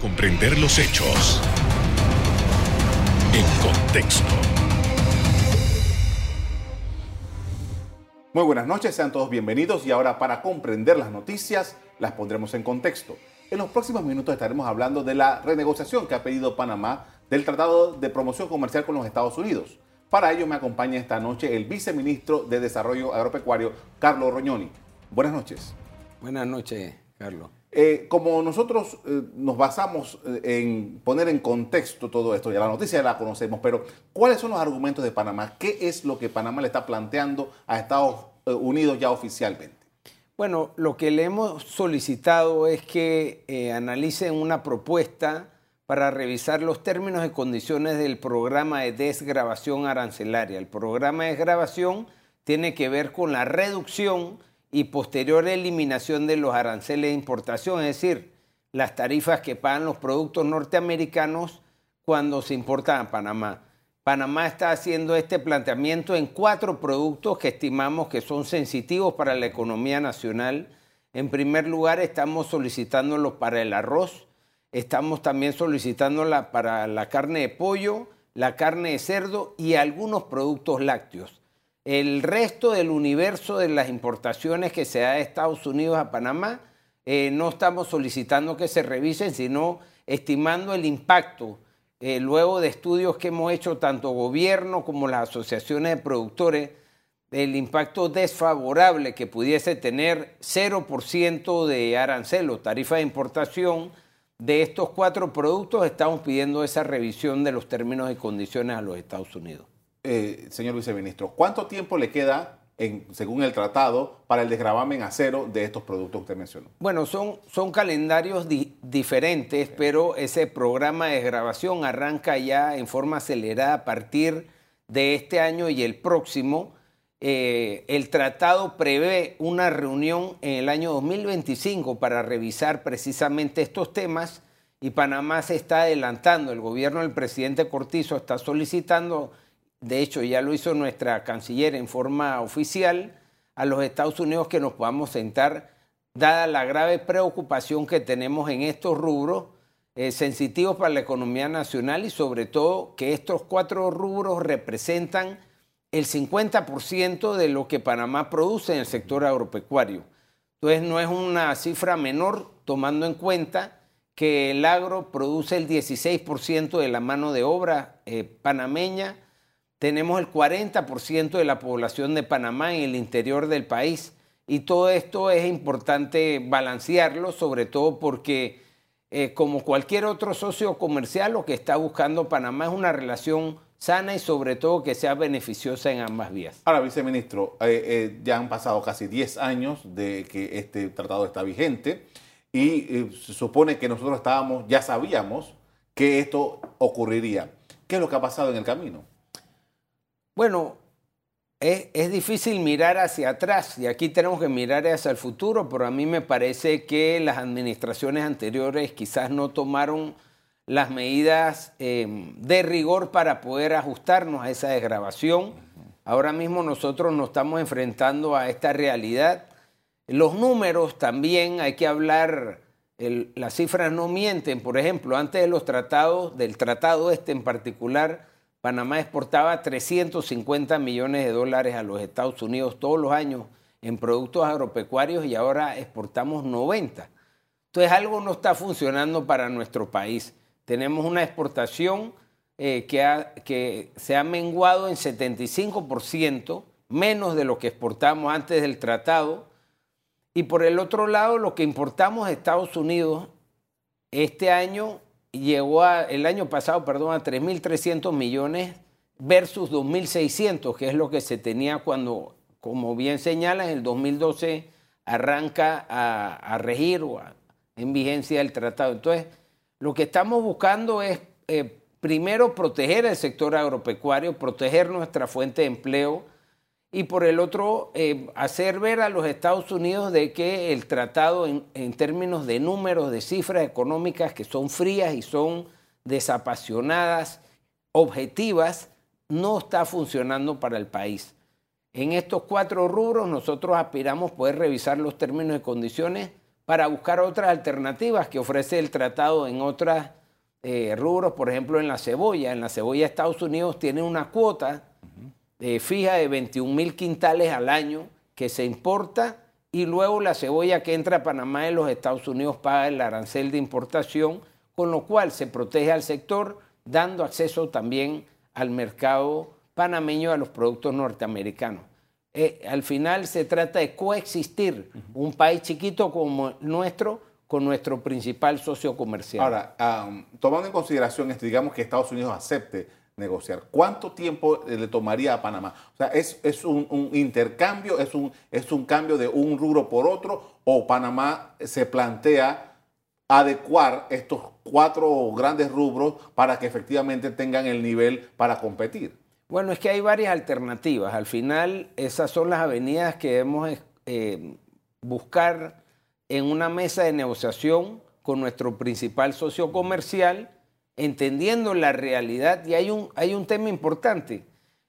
comprender los hechos en contexto. Muy buenas noches, sean todos bienvenidos y ahora para comprender las noticias las pondremos en contexto. En los próximos minutos estaremos hablando de la renegociación que ha pedido Panamá del Tratado de Promoción Comercial con los Estados Unidos. Para ello me acompaña esta noche el viceministro de Desarrollo Agropecuario, Carlos Roñoni. Buenas noches. Buenas noches, Carlos. Eh, como nosotros eh, nos basamos eh, en poner en contexto todo esto, ya la noticia la conocemos, pero ¿cuáles son los argumentos de Panamá? ¿Qué es lo que Panamá le está planteando a Estados Unidos ya oficialmente? Bueno, lo que le hemos solicitado es que analicen una propuesta para revisar los términos y condiciones del programa de desgrabación arancelaria. El programa de desgrabación tiene que ver con la reducción y posterior eliminación de los aranceles de importación, es decir, las tarifas que pagan los productos norteamericanos cuando se importan a Panamá. Panamá está haciendo este planteamiento en cuatro productos que estimamos que son sensitivos para la economía nacional. En primer lugar, estamos solicitándolos para el arroz, Estamos también solicitándola para la carne de pollo, la carne de cerdo y algunos productos lácteos. El resto del universo de las importaciones que se da de Estados Unidos a Panamá, eh, no estamos solicitando que se revisen, sino estimando el impacto eh, luego de estudios que hemos hecho tanto gobierno como las asociaciones de productores, el impacto desfavorable que pudiese tener 0% de arancel tarifa de importación de estos cuatro productos estamos pidiendo esa revisión de los términos y condiciones a los Estados Unidos. Eh, señor viceministro, ¿cuánto tiempo le queda, en, según el tratado, para el desgravamen a cero de estos productos que usted mencionó? Bueno, son, son calendarios diferentes, pero ese programa de desgrabación arranca ya en forma acelerada a partir de este año y el próximo eh, el tratado prevé una reunión en el año 2025 para revisar precisamente estos temas y Panamá se está adelantando. El gobierno del presidente Cortizo está solicitando, de hecho ya lo hizo nuestra canciller en forma oficial, a los Estados Unidos que nos podamos sentar, dada la grave preocupación que tenemos en estos rubros eh, sensitivos para la economía nacional y sobre todo que estos cuatro rubros representan el 50% de lo que Panamá produce en el sector agropecuario. Entonces no es una cifra menor tomando en cuenta que el agro produce el 16% de la mano de obra eh, panameña, tenemos el 40% de la población de Panamá en el interior del país y todo esto es importante balancearlo, sobre todo porque eh, como cualquier otro socio comercial lo que está buscando Panamá es una relación sana y sobre todo que sea beneficiosa en ambas vías. Ahora, viceministro, eh, eh, ya han pasado casi 10 años de que este tratado está vigente y se supone que nosotros estábamos, ya sabíamos que esto ocurriría. ¿Qué es lo que ha pasado en el camino? Bueno, es, es, difícil mirar hacia atrás y aquí tenemos que mirar hacia el futuro, pero a mí me parece que las administraciones anteriores quizás no tomaron las medidas em, de rigor para poder ajustarnos a esa desgrabación. Ahora mismo nosotros nos estamos enfrentando a esta realidad. Los números también hay que hablar, las cifras no mienten. Por ejemplo, antes de los tratados, del tratado este en particular, Panamá exportaba 350 millones de dólares a los Estados Unidos todos los años en productos agropecuarios y ahora exportamos 90. Entonces algo no está funcionando para nuestro país tenemos una exportación eh, que, que se ha menguado en 75%, menos de lo que exportamos antes del tratado. Y por el otro lado, lo que importamos de Estados Unidos este año llegó a, el año pasado, perdón, a 3.300 millones versus 2.600, que es lo que se tenía cuando, como bien señala, en el 2012 arranca a, regir o en vigencia el tratado. Entonces, lo que estamos buscando es, eh, primero, proteger el sector agropecuario, proteger nuestra fuente de empleo y por el otro, eh, hacer ver a los Estados Unidos de que el tratado en, términos de números, de cifras económicas que son frías y son desapasionadas, objetivas, no está funcionando para el país. En estos cuatro rubros nosotros aspiramos poder revisar los términos y condiciones para buscar otras alternativas que ofrece el tratado en otras eh, rubros, por ejemplo en la cebolla. En la cebolla Estados Unidos tiene una cuota eh, fija de 21 mil quintales al año que se importa y luego la cebolla que entra a Panamá de los Estados Unidos paga el arancel de importación, con lo cual se protege al sector dando acceso también al mercado panameño a los productos norteamericanos. Eh, al final se trata de coexistir un país chiquito como nuestro con nuestro principal socio comercial. Ahora, tomando en consideración esto, digamos que Estados Unidos acepte negociar, ¿cuánto tiempo eh, le tomaría a Panamá? O sea, ¿es, un, intercambio, es un, es un cambio de un rubro por otro o Panamá se plantea adecuar estos cuatro grandes rubros para que efectivamente tengan el nivel para competir? Bueno, es que hay varias alternativas. Al final, esas son las avenidas que debemos eh, buscar en una mesa de negociación con nuestro principal socio comercial, entendiendo la realidad. Y hay un, hay un tema importante.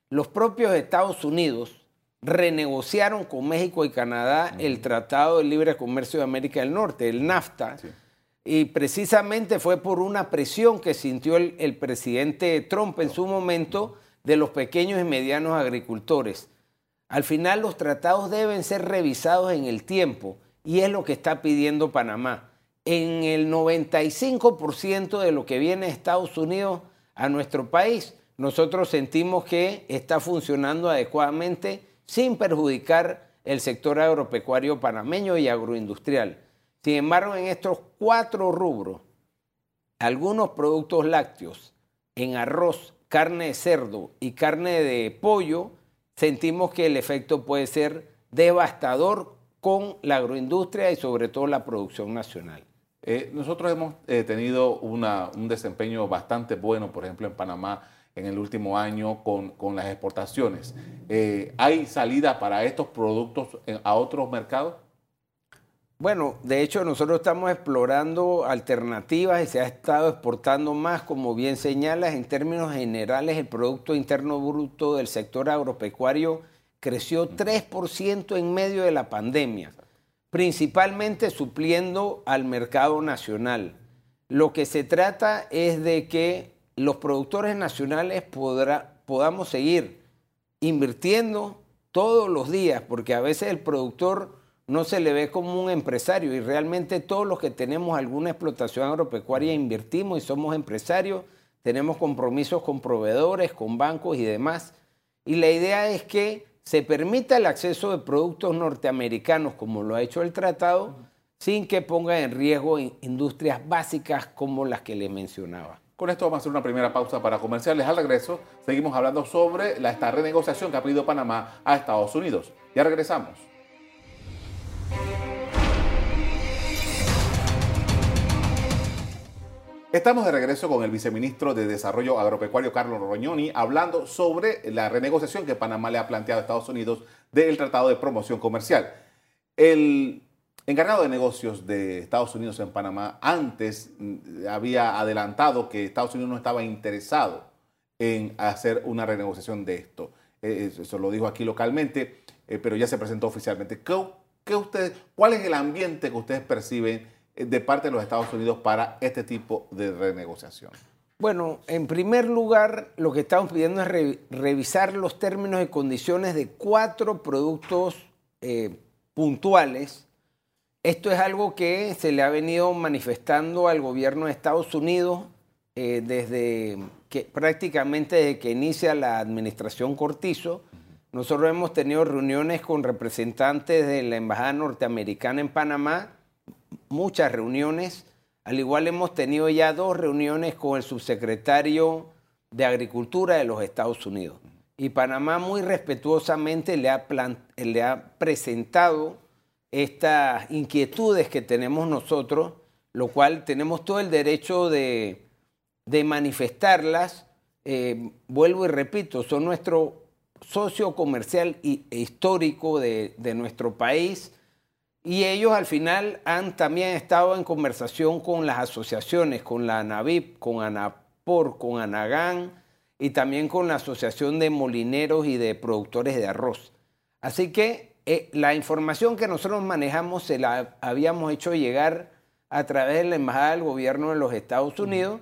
Los propios Estados Unidos renegociaron con México y Canadá el Tratado de Libre Comercio de América del Norte, el NAFTA. Y precisamente fue por una presión que sintió el, el presidente Trump en su momento de los pequeños y medianos agricultores. Al final los tratados deben ser revisados en el tiempo y es lo que está pidiendo Panamá. En el 95% de lo que viene de Estados Unidos a nuestro país, nosotros sentimos que está funcionando adecuadamente sin perjudicar el sector agropecuario panameño y agroindustrial. Sin embargo, en estos cuatro rubros, algunos productos lácteos, en arroz, carne de cerdo y carne de pollo, sentimos que el efecto puede ser devastador con la agroindustria y sobre todo la producción nacional. Eh, nosotros hemos eh, tenido un desempeño bastante bueno, por ejemplo, en Panamá en el último año con, las exportaciones. Eh, ¿Hay salida para estos productos a otros mercados? Bueno, de hecho nosotros estamos explorando alternativas y se ha estado exportando más, como bien señalas, en términos generales el Producto Interno Bruto del sector agropecuario creció 3% en medio de la pandemia, principalmente supliendo al mercado nacional. Lo que se trata es de que los productores nacionales podamos seguir invirtiendo todos los días, porque a veces el productor no se le ve como un empresario y realmente todos los que tenemos alguna explotación agropecuaria invertimos y somos empresarios, tenemos compromisos con proveedores, con bancos y demás. Y la idea es que se permita el acceso de productos norteamericanos como lo ha hecho el tratado, sin que ponga en riesgo industrias básicas como las que le mencionaba. Con esto vamos a hacer una primera pausa para comerciales. Al regreso seguimos hablando sobre la, esta renegociación que ha pedido Panamá a Estados Unidos. Ya regresamos. Estamos de regreso con el viceministro de Desarrollo Agropecuario, Carlos Roñoni, hablando sobre la renegociación que Panamá le ha planteado a Estados Unidos del Tratado de Promoción Comercial. El encargado de negocios de Estados Unidos en Panamá antes mm, había adelantado que Estados Unidos no estaba interesado en hacer una renegociación de esto. Eh, eso lo dijo aquí localmente, eh, pero ya se presentó oficialmente. ¿Qué, usted, ¿Cuál es el ambiente que ustedes perciben? De parte de los Estados Unidos para este tipo de renegociación? Bueno, en primer lugar, lo que estamos pidiendo es revisar los términos y condiciones de cuatro productos eh, puntuales. Esto es algo que se le ha venido manifestando al gobierno de Estados Unidos eh, desde que prácticamente desde que inicia la administración Cortizo. Nosotros hemos tenido reuniones con representantes de la Embajada Norteamericana en Panamá muchas reuniones. Al igual hemos tenido ya dos reuniones con el subsecretario de Agricultura de los Estados Unidos. Y Panamá muy respetuosamente le ha, le ha presentado estas inquietudes que tenemos nosotros, lo cual tenemos todo el derecho de, manifestarlas. Eh, vuelvo y repito, son nuestro socio comercial e histórico de nuestro país y ellos al final han también estado en conversación con las asociaciones, con la ANAVIP, con ANAPOR, con ANAGAN y también con la Asociación de Molineros y de Productores de Arroz. Así que eh, la información que nosotros manejamos se la habíamos hecho llegar a través de la Embajada del Gobierno de los Estados Unidos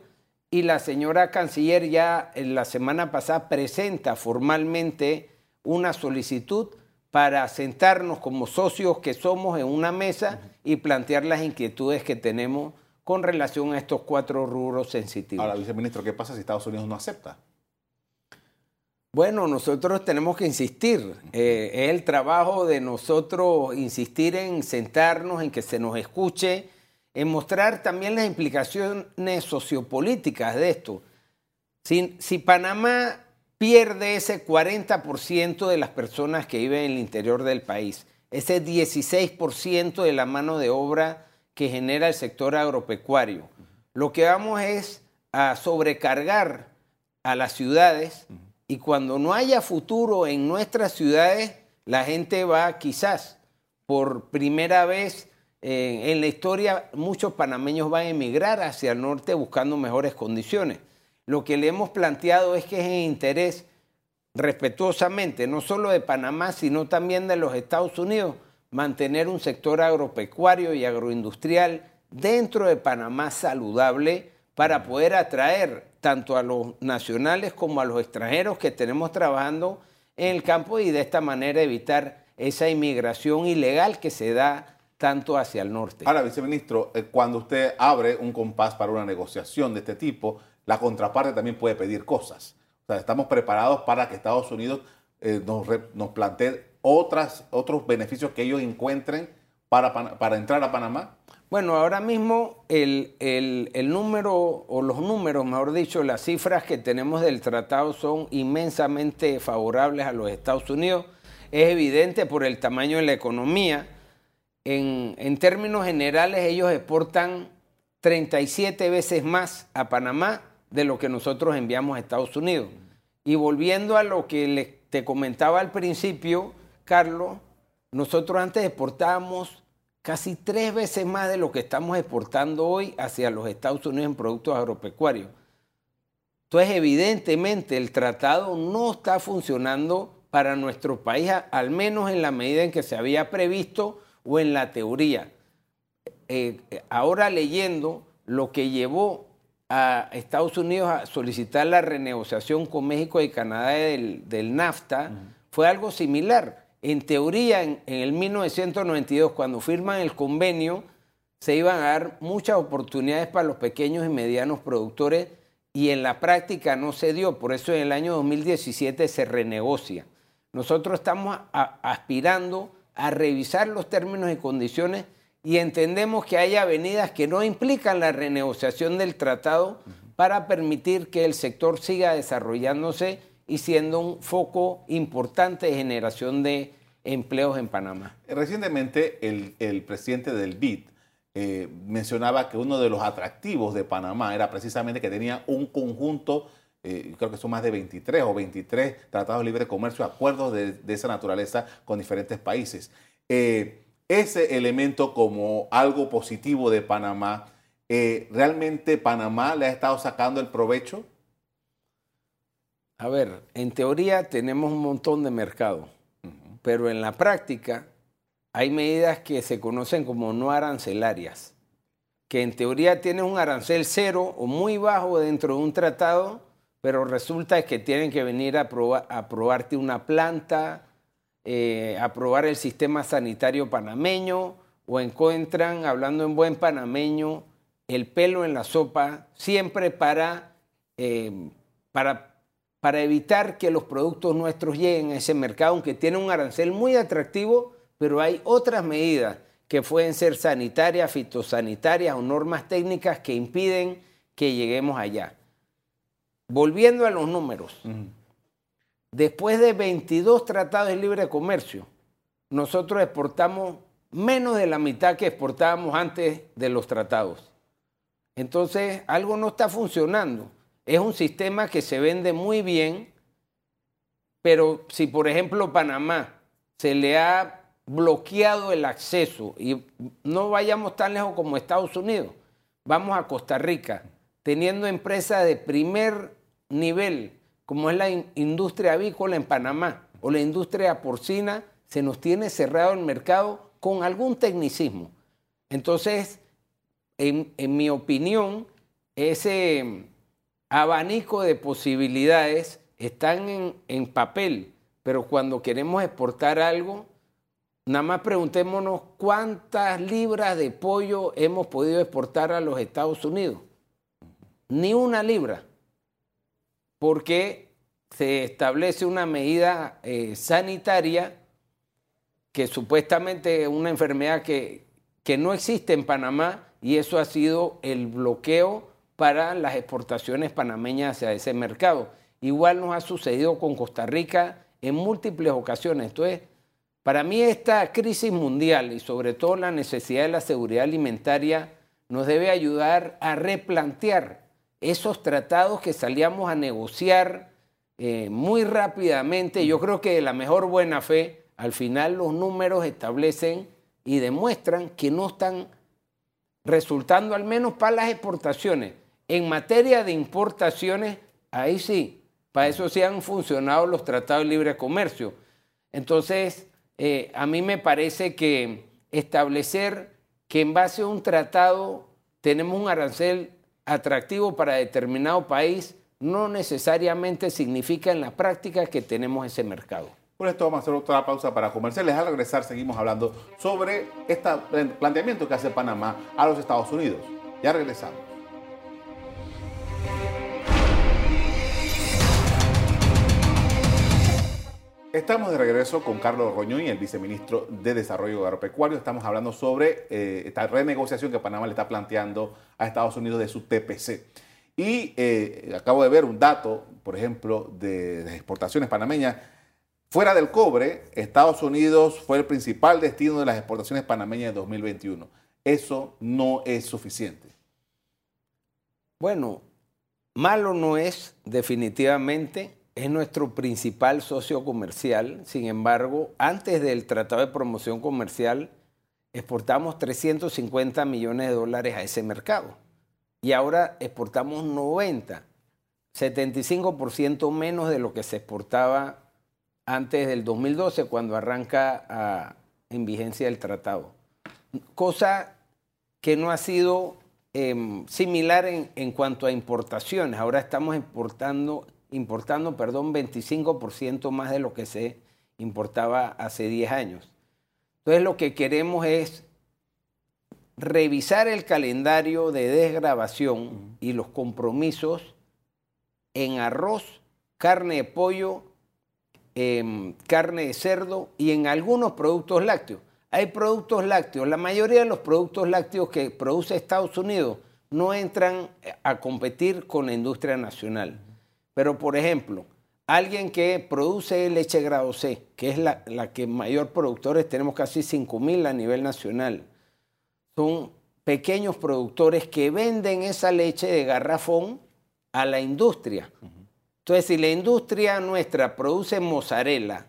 y la señora canciller ya en la semana pasada presenta formalmente una solicitud para sentarnos como socios que somos en una mesa y plantear las inquietudes que tenemos con relación a estos cuatro rubros sensitivos. Ahora, viceministro, ¿qué pasa si Estados Unidos no acepta? Bueno, nosotros tenemos que insistir. Eh, es el trabajo de nosotros insistir en sentarnos, en que se nos escuche, en mostrar también las implicaciones sociopolíticas de esto. Si, si Panamá pierde ese 40% de las personas que viven en el interior del país, ese 16% de la mano de obra que genera el sector agropecuario, lo que vamos es a sobrecargar a las ciudades y cuando no haya futuro en nuestras ciudades, la gente va quizás por primera vez eh, en la historia, muchos panameños van a emigrar hacia el norte buscando mejores condiciones. Lo que le hemos planteado es que es en interés respetuosamente, no solo de Panamá, sino también de los Estados Unidos, mantener un sector agropecuario y agroindustrial dentro de Panamá saludable para poder atraer tanto a los nacionales como a los extranjeros que tenemos trabajando en el campo y de esta manera evitar esa inmigración ilegal que se da tanto hacia el norte. Ahora, viceministro, eh, cuando usted abre un compás para una negociación de este tipo, la contraparte también puede pedir cosas. O sea, estamos preparados para que Estados Unidos eh, nos, nos, plantee otras, otros beneficios que ellos encuentren para, para entrar a Panamá. Bueno, ahora mismo el, número, o los números, mejor dicho, las cifras que tenemos del tratado son inmensamente favorables a los Estados Unidos. Es evidente por el tamaño de la economía. En, en términos generales, ellos exportan 37 veces más a Panamá de lo que nosotros enviamos a Estados Unidos. Y volviendo a lo que te comentaba al principio, Carlos, nosotros antes exportábamos casi tres veces más de lo que estamos exportando hoy hacia los Estados Unidos en productos agropecuarios. Entonces, evidentemente, el tratado no está funcionando para nuestro país, al menos en la medida en que se había previsto o en la teoría. Eh, ahora leyendo lo que llevó a Estados Unidos a solicitar la renegociación con México y Canadá del, NAFTA, fue algo similar en teoría, en, el 1992, cuando firman el convenio, se iban a dar muchas oportunidades para los pequeños y medianos productores y en la práctica no se dio. Por eso en el año 2017 se renegocia. Nosotros estamos aspirando a revisar los términos y condiciones y entendemos que hay avenidas que no implican la renegociación del tratado para permitir que el sector siga desarrollándose y siendo un foco importante de generación de empleos en Panamá. Recientemente el, presidente del BID eh, mencionaba que uno de los atractivos de Panamá era precisamente que tenía un conjunto, eh, creo que son más de 23 o 23 tratados de libre comercio, acuerdos de, esa naturaleza con diferentes países. Eh, ese elemento como algo positivo de Panamá, ¿realmente Panamá le ha estado sacando el provecho? A ver, en teoría tenemos un montón de mercado, pero en la práctica hay medidas que se conocen como no arancelarias, que en teoría tienen un arancel cero o muy bajo dentro de un tratado, pero resulta que tienen que venir a, probar, a probarte una planta, eh, a probar el sistema sanitario panameño, o encuentran, hablando en buen panameño, el pelo en la sopa, siempre para, eh, para para evitar que los productos nuestros lleguen a ese mercado, aunque tiene un arancel muy atractivo, pero hay otras medidas que pueden ser sanitarias, fitosanitarias o normas técnicas que impiden que lleguemos allá. Volviendo a los números, después de 22 tratados de libre comercio, nosotros exportamos menos de la mitad que exportábamos antes de los tratados. Entonces, algo no está funcionando. Es un sistema que se vende muy bien, pero si por ejemplo Panamá se le ha bloqueado el acceso y no vayamos tan lejos como Estados Unidos, vamos a Costa Rica, teniendo empresas de primer nivel, como es la industria avícola en Panamá o la industria porcina, se nos tiene cerrado el mercado con algún tecnicismo. Entonces, en, mi opinión, ese abanico de posibilidades están en, en papel, pero cuando queremos exportar algo, nada más preguntémonos cuántas libras de pollo hemos podido exportar a los Estados Unidos. Ni una libra, porque se establece una medida eh, sanitaria que supuestamente es una enfermedad que, que no existe en Panamá y eso ha sido el bloqueo para las exportaciones panameñas hacia ese mercado. Igual nos ha sucedido con Costa Rica en múltiples ocasiones. Entonces, para mí esta crisis mundial y sobre todo la necesidad de la seguridad alimentaria nos debe ayudar a replantear esos tratados que salíamos a negociar eh, muy rápidamente. Yo creo que de la mejor buena fe, al final los números establecen y demuestran que no están resultando, al menos para las exportaciones. En materia de importaciones, ahí sí, para eso sí han funcionado los tratados de libre comercio. Entonces, eh, a mí me parece que establecer que en base a un tratado tenemos un arancel atractivo para determinado país no necesariamente significa en la práctica que tenemos ese mercado. Por esto vamos a hacer otra pausa para comerciales. Al regresar seguimos hablando sobre este planteamiento que hace Panamá a los Estados Unidos. Ya regresamos. Estamos de regreso con Carlos Roñoy, el viceministro de Desarrollo Agropecuario. Estamos hablando sobre eh, esta renegociación que Panamá le está planteando a Estados Unidos de su TPC. Y eh, acabo de ver un dato, por ejemplo, de, de exportaciones panameñas. Fuera del cobre, Estados Unidos fue el principal destino de las exportaciones panameñas de 2021. Eso no es suficiente. Bueno, malo no es definitivamente es nuestro principal socio comercial. Sin embargo, antes del Tratado de Promoción Comercial, exportamos 350 millones de dólares a ese mercado. Y ahora exportamos 90, 75% menos de lo que se exportaba antes del 2012, cuando arranca en vigencia el tratado. Cosa que no ha sido em, similar en, en cuanto a importaciones. Ahora estamos exportando importando, perdón, 25% más de lo que se importaba hace 10 años. Entonces lo que queremos es revisar el calendario de desgrabación y los compromisos en arroz, carne de pollo, em, carne de cerdo y en algunos productos lácteos. Hay productos lácteos, la mayoría de los productos lácteos que produce Estados Unidos no entran a competir con la industria nacional. Pero, por ejemplo, alguien que produce leche grado C, que es la, que mayor productores, tenemos casi 5.000 a nivel nacional, son pequeños productores que venden esa leche de garrafón a la industria. Entonces, si la industria nuestra produce mozzarella,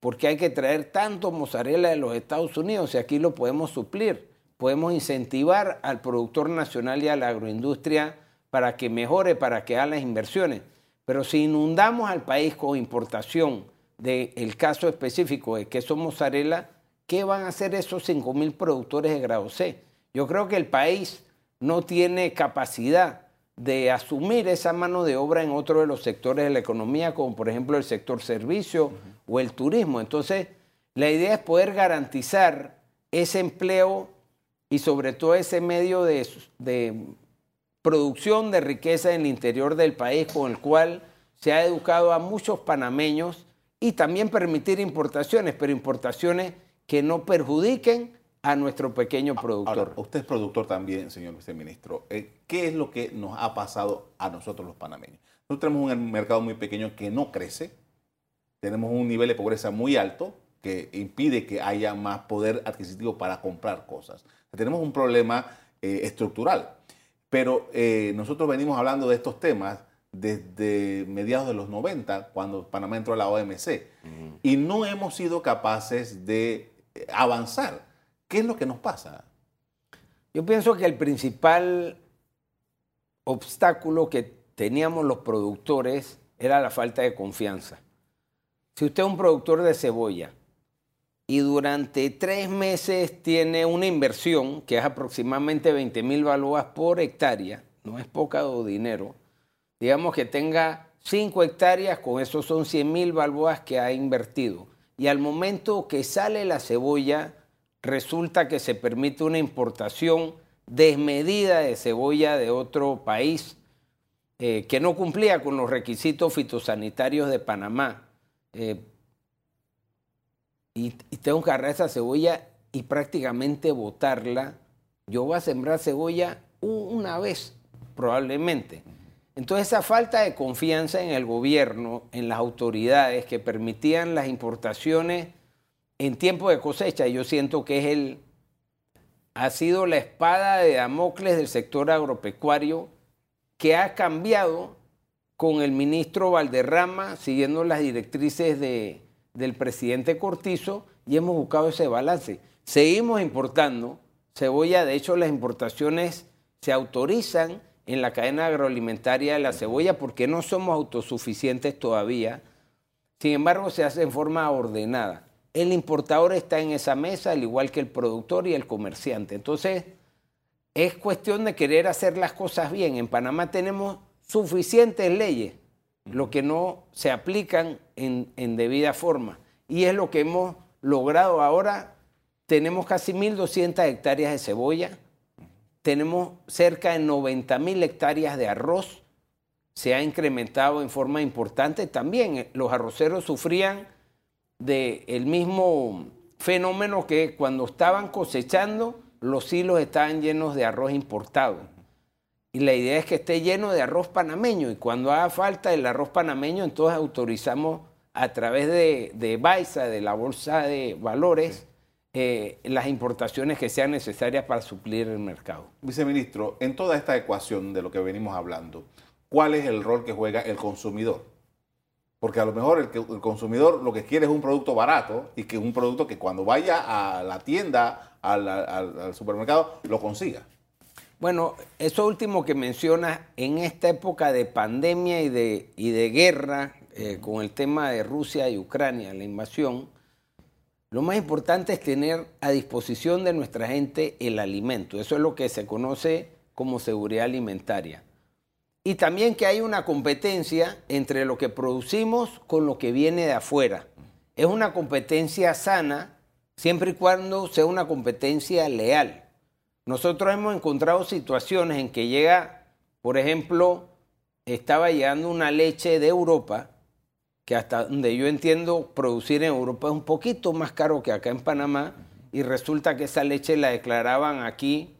porque hay que traer tanto mozzarella de los Estados Unidos y aquí lo podemos suplir, podemos incentivar al productor nacional y a la agroindustria para que mejore, para que haga las inversiones. Pero si inundamos al país con importación del caso específico de queso mozzarella, ¿qué van a hacer esos 5.000 productores de grado C? Yo creo que el país no tiene capacidad de asumir esa mano de obra en otro de los sectores de la economía, como por ejemplo el sector servicio o el turismo. Entonces, la idea es poder garantizar ese empleo y sobre todo ese medio de, de producción de riqueza en el interior del país con el cual se ha educado a muchos panameños y también permitir importaciones, pero importaciones que no perjudiquen a nuestro pequeño productor. usted es productor también, señor viceministro. Eh, ¿Qué es lo que nos ha pasado a nosotros los panameños? Nosotros tenemos un mercado muy pequeño que no crece, tenemos un nivel de pobreza muy alto que impide que haya más poder adquisitivo para comprar cosas. Tenemos un problema eh, estructural. Pero eh, nosotros venimos hablando de estos temas desde mediados de los 90, cuando Panamá entró a la OMC, y no hemos sido capaces de eh, avanzar. ¿Qué es lo que nos pasa? Yo pienso que el principal obstáculo que teníamos los productores era la falta de confianza. Si usted es un productor de cebolla y durante tres meses tiene una inversión que es aproximadamente 20 mil balboas por hectárea, no es poca dinero, digamos que tenga 5 hectáreas, con eso son 100 mil balboas que ha invertido. Y al momento que sale la cebolla, resulta que se permite una importación desmedida de cebolla de otro país eh, que no cumplía con los requisitos fitosanitarios de Panamá. Eh, y, tengo que agarrar esa cebolla y prácticamente botarla. Yo voy a sembrar cebolla una vez, probablemente. Entonces esa falta de confianza en el gobierno, en las autoridades que permitían las importaciones en tiempo de cosecha, yo siento que es el, ha sido la espada de Damocles del sector agropecuario que ha cambiado con el ministro Valderrama, siguiendo las directrices de, del presidente Cortizo, y hemos buscado ese balance. Seguimos importando cebolla, de hecho las importaciones se autorizan en la cadena agroalimentaria de la cebolla porque no somos autosuficientes todavía. Sin embargo, se hace en forma ordenada. El importador está en esa mesa, al igual que el productor y el comerciante. Entonces, es cuestión de querer hacer las cosas bien. En Panamá tenemos suficientes leyes, lo que no se aplican en, en debida forma. Y es lo que hemos logrado ahora. Tenemos casi 1.200 hectáreas de cebolla, tenemos cerca de 90 mil hectáreas de arroz, se ha incrementado en forma importante. También eh, los arroceros sufrían del mismo fenómeno que cuando estaban cosechando, los hilos estaban llenos de arroz importado. Y la idea es que esté lleno de arroz panameño. Y cuando haga falta el arroz panameño, entonces autorizamos a través de, de BAISA, de la Bolsa de Valores, eh, las importaciones que sean necesarias para suplir el mercado. Viceministro, en toda esta ecuación de lo que venimos hablando, ¿cuál es el rol que juega el consumidor? Porque a lo mejor el, consumidor lo que quiere es un producto barato y que un producto que cuando vaya a la tienda, al, supermercado, lo consiga. Bueno, eso último que mencionas, en esta época de pandemia y de, y de guerra, eh, con el tema de Rusia y Ucrania, la invasión, lo más importante es tener a disposición de nuestra gente el alimento. Eso es lo que se conoce como seguridad alimentaria. Y también que hay una competencia entre lo que producimos con lo que viene de afuera. Es una competencia sana siempre y cuando sea una competencia leal. Nosotros hemos encontrado situaciones en que llega, por ejemplo, estaba llegando una leche de Europa que hasta donde yo entiendo producir en Europa es un poquito más caro que acá en Panamá y resulta que esa leche la declaraban aquí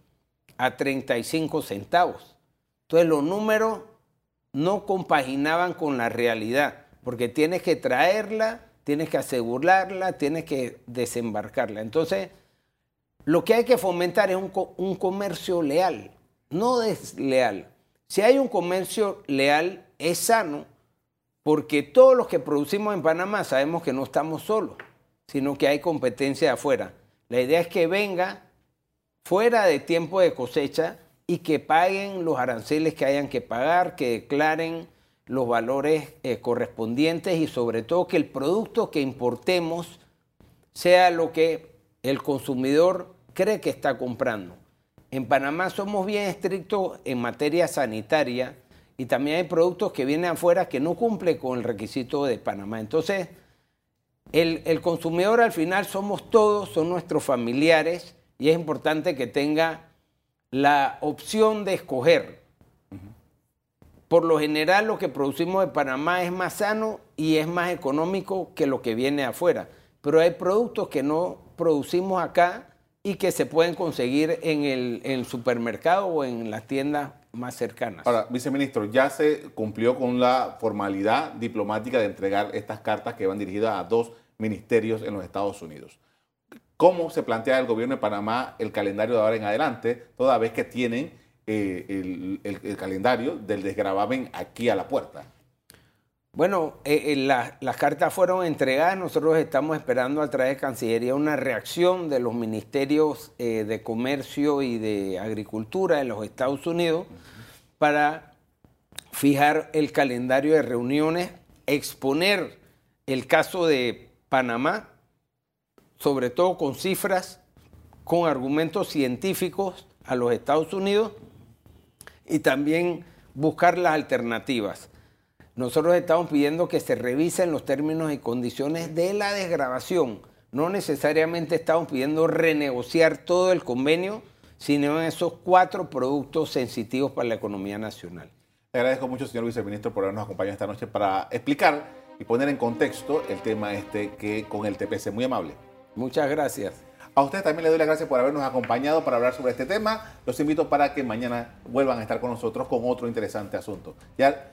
a 35 centavos. Entonces los números no compaginaban con la realidad, porque tienes que traerla, tienes que asegurarla, tienes que desembarcarla. Entonces, lo que hay que fomentar es un, un comercio leal, no desleal. Si hay un comercio leal, es sano porque todos los que producimos en Panamá sabemos que no estamos solos, sino que hay competencia de afuera. La idea es que venga fuera de tiempo de cosecha y que paguen los aranceles que hayan que pagar, que declaren los valores eh, correspondientes y sobre todo que el producto que importemos sea lo que el consumidor cree que está comprando. En Panamá somos bien estrictos en materia sanitaria y también hay productos que vienen afuera que no cumplen con el requisito de Panamá. Entonces, el, consumidor al final somos todos, son nuestros familiares y es importante que tenga la opción de escoger. Por lo general lo que producimos de Panamá es más sano y es más económico que lo que viene afuera. Pero hay productos que no producimos acá y que se pueden conseguir en el, el supermercado o en las tiendas más cercanas. Ahora, viceministro, ya se cumplió con la formalidad diplomática de entregar estas cartas que van dirigidas a dos ministerios en los Estados Unidos. ¿Cómo se plantea el gobierno de Panamá el calendario de ahora en adelante, toda vez que tienen eh, el, calendario del desgravamen aquí a la puerta? Bueno, eh, eh, las cartas fueron entregadas, nosotros estamos esperando a través de Cancillería una reacción de los ministerios de Comercio y de Agricultura de los Estados Unidos para fijar el calendario de reuniones, exponer el caso de Panamá, sobre todo con cifras, con argumentos científicos a los Estados Unidos y también buscar las alternativas. Nosotros estamos pidiendo que se revisen los términos y condiciones de la desgrabación. No necesariamente estamos pidiendo renegociar todo el convenio, sino en esos cuatro productos sensitivos para la economía nacional. Le agradezco mucho, señor viceministro, por habernos acompañado esta noche para explicar y poner en contexto el tema este que con el TPC. Muy amable. Muchas gracias. A ustedes también les doy las gracias por habernos acompañado para hablar sobre este tema. Los invito para que mañana vuelvan a estar con nosotros con otro interesante asunto. Ya,